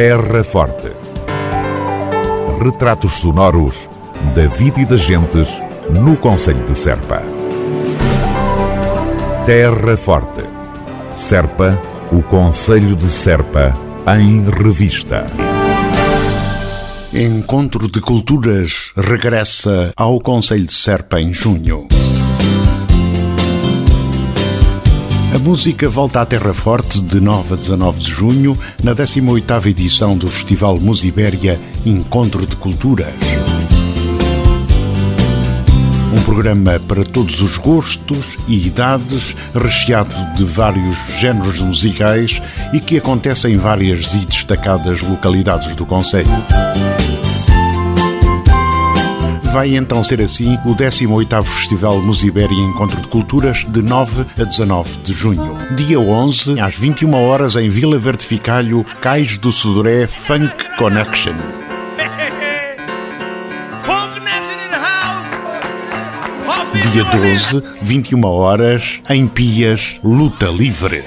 Terra Forte. Retratos sonoros da vida e das gentes no Conselho de Serpa. Terra Forte. Serpa, o Conselho de Serpa, em revista. Encontro de Culturas regressa ao Conselho de Serpa em junho. A música volta à Terra Forte de 9 a 19 de junho, na 18ª edição do Festival Musibéria Encontro de Culturas. Um programa para todos os gostos e idades, recheado de vários géneros musicais e que acontece em várias e destacadas localidades do Conselho. Vai então ser assim o 18º Festival Musibéria Encontro de Culturas de 9 a 19 de junho. Dia 11, às 21 horas em Vila Verde Ficalho, Cais do Sudoré Funk Connection. Dia 12, 21 horas, em Pias, Luta Livre.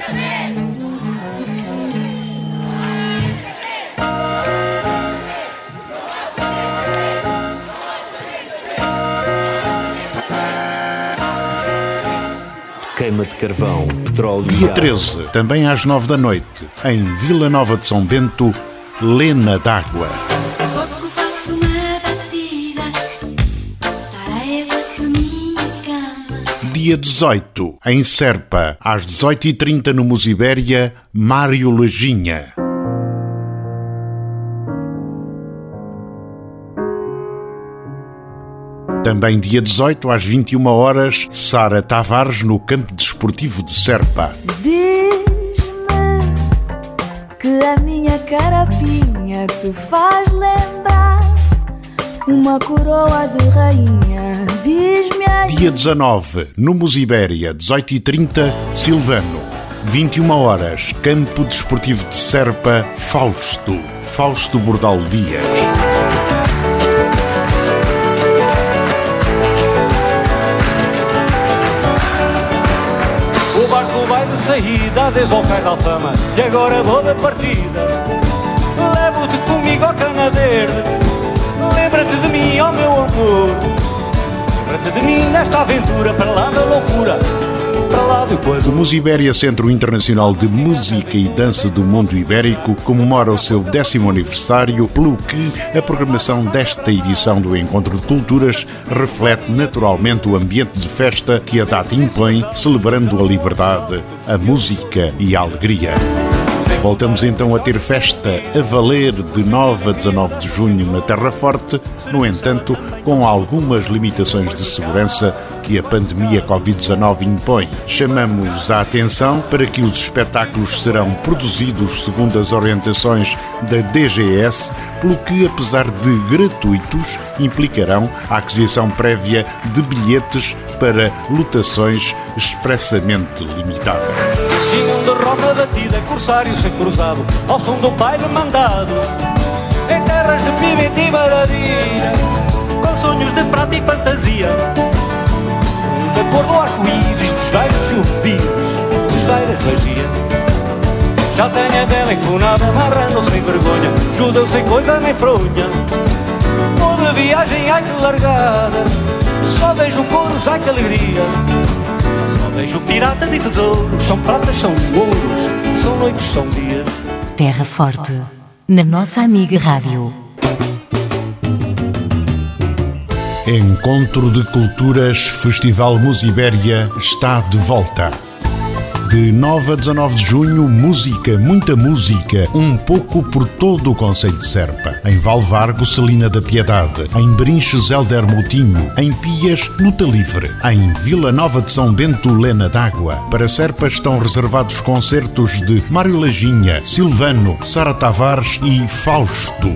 Queima de carvão, petróleo Dia e gás. 13, também às 9 da noite, em Vila Nova de São Bento, Lena d'Água. Dia 18, em Serpa, às 18h30 no Musibéria, Mário Leginha. Também dia 18, às 21 horas, Sara Tavares no Campo Desportivo de Serpa. Diz-me que a minha carapinha te faz lembrar uma coroa de rainha. Diz-me aí. Dia 19, no Musibéria, 18h30, Silvano. 21 horas, Campo Desportivo de Serpa, Fausto. Fausto Bordal Dias. De saída, adeus ao cais da alfama Se agora vou da partida Levo-te comigo ao cana verde. Lembra-te de mim, ó meu amor. Lembra-te de mim nesta aventura Para lá da loucura O quando Musibéria Centro Internacional de Música e Dança do Mundo Ibérico comemora o seu décimo aniversário, pelo que a programação desta edição do Encontro de Culturas reflete naturalmente o ambiente de festa que a data impõe, celebrando a liberdade, a música e a alegria. Voltamos então a ter festa a valer de 9 a 19 de junho na Terra Forte, no entanto, com algumas limitações de segurança que a pandemia Covid-19 impõe. Chamamos a atenção para que os espetáculos serão produzidos segundo as orientações da DGS, pelo que, apesar de gratuitos, implicarão a aquisição prévia de bilhetes para lotações expressamente limitadas. De roda batida, corsário ser cruzado Ao som do baile mandado. Em terras de pimenta e maravilha Com sonhos de prata e fantasia. Da cor do arco-íris, dos velhos chupiros Dos velhas magia Já tenho a vela enfunada, amarrando sem vergonha Judeu sem coisa nem fronha. Vou de viagem, ai que largada Só vejo couros, ai que alegria vejo piratas e tesouros, são pratas, são ouros, são noites, são dias. Terra Forte, na nossa amiga Rádio. Encontro de Culturas Festival Musibéria está de volta. De 9 a 19 de junho, música, muita música, um pouco por todo o Conselho de Serpa. Em Valvargo, Celina da Piedade. Em Brinches, Helder Moutinho. Em Pias, Luta Livre. Em Vila Nova de São Bento, Lena d'Água. Para Serpa estão reservados concertos de Mário Laginha, Silvano, Sara Tavares e Fausto.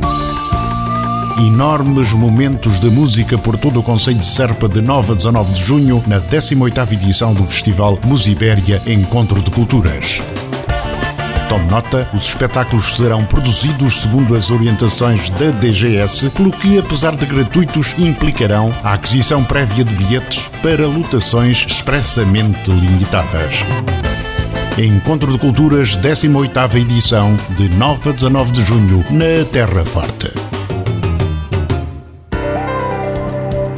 Enormes momentos de música por todo o Conselho de Serpa de 9 a 19 de junho, na 18ª edição do Festival Musibéria Encontro de Culturas. Tome nota, os espetáculos serão produzidos segundo as orientações da DGS, pelo que, apesar de gratuitos, implicarão a aquisição prévia de bilhetes para lotações expressamente limitadas. Encontro de Culturas, 18ª edição, de 9 a 19 de junho, na Terra Forte.